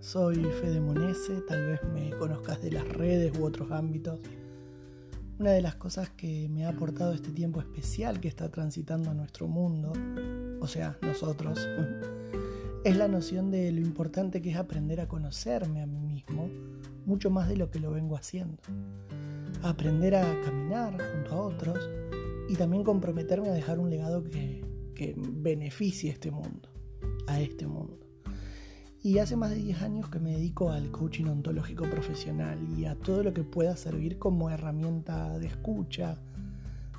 soy Fede Monese, tal vez me conozcas de las redes u otros ámbitos. Una de las cosas que me ha aportado este tiempo especial que está transitando nuestro mundo, o sea, nosotros, es la noción de lo importante que es aprender a conocerme a mí mismo, mucho más de lo que lo vengo haciendo. aprender a caminar junto a otros y también comprometerme a dejar un legado que, que beneficie este mundo, a este mundo. Y hace más de 10 años que me dedico al coaching ontológico profesional y a todo lo que pueda servir como herramienta de escucha,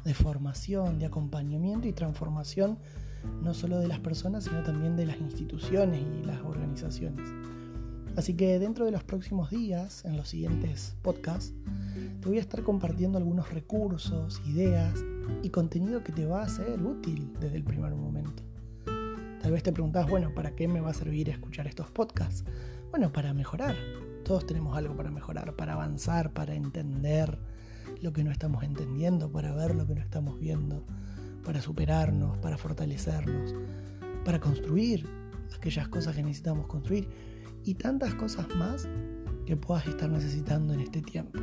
de formación, de acompañamiento y transformación, no solo de las personas, sino también de las instituciones y las organizaciones. Así que dentro de los próximos días, en los siguientes podcasts, te voy a estar compartiendo algunos recursos, ideas y contenido que te va a ser útil desde el primer momento. Tal vez te preguntas, bueno, ¿para qué me va a servir escuchar estos podcasts? Bueno, para mejorar. Todos tenemos algo para mejorar, para avanzar, para entender lo que no estamos entendiendo, para ver lo que no estamos viendo, para superarnos, para fortalecernos, para construir aquellas cosas que necesitamos construir y tantas cosas más que puedas estar necesitando en este tiempo.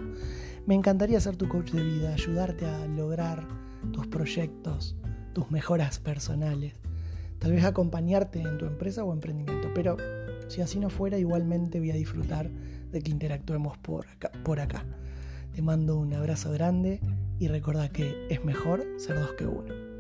Me encantaría ser tu coach de vida, ayudarte a lograr tus proyectos, tus mejoras personales tal vez acompañarte en tu empresa o emprendimiento, pero si así no fuera, igualmente voy a disfrutar de que interactuemos por acá. Por acá. Te mando un abrazo grande y recuerda que es mejor ser dos que uno.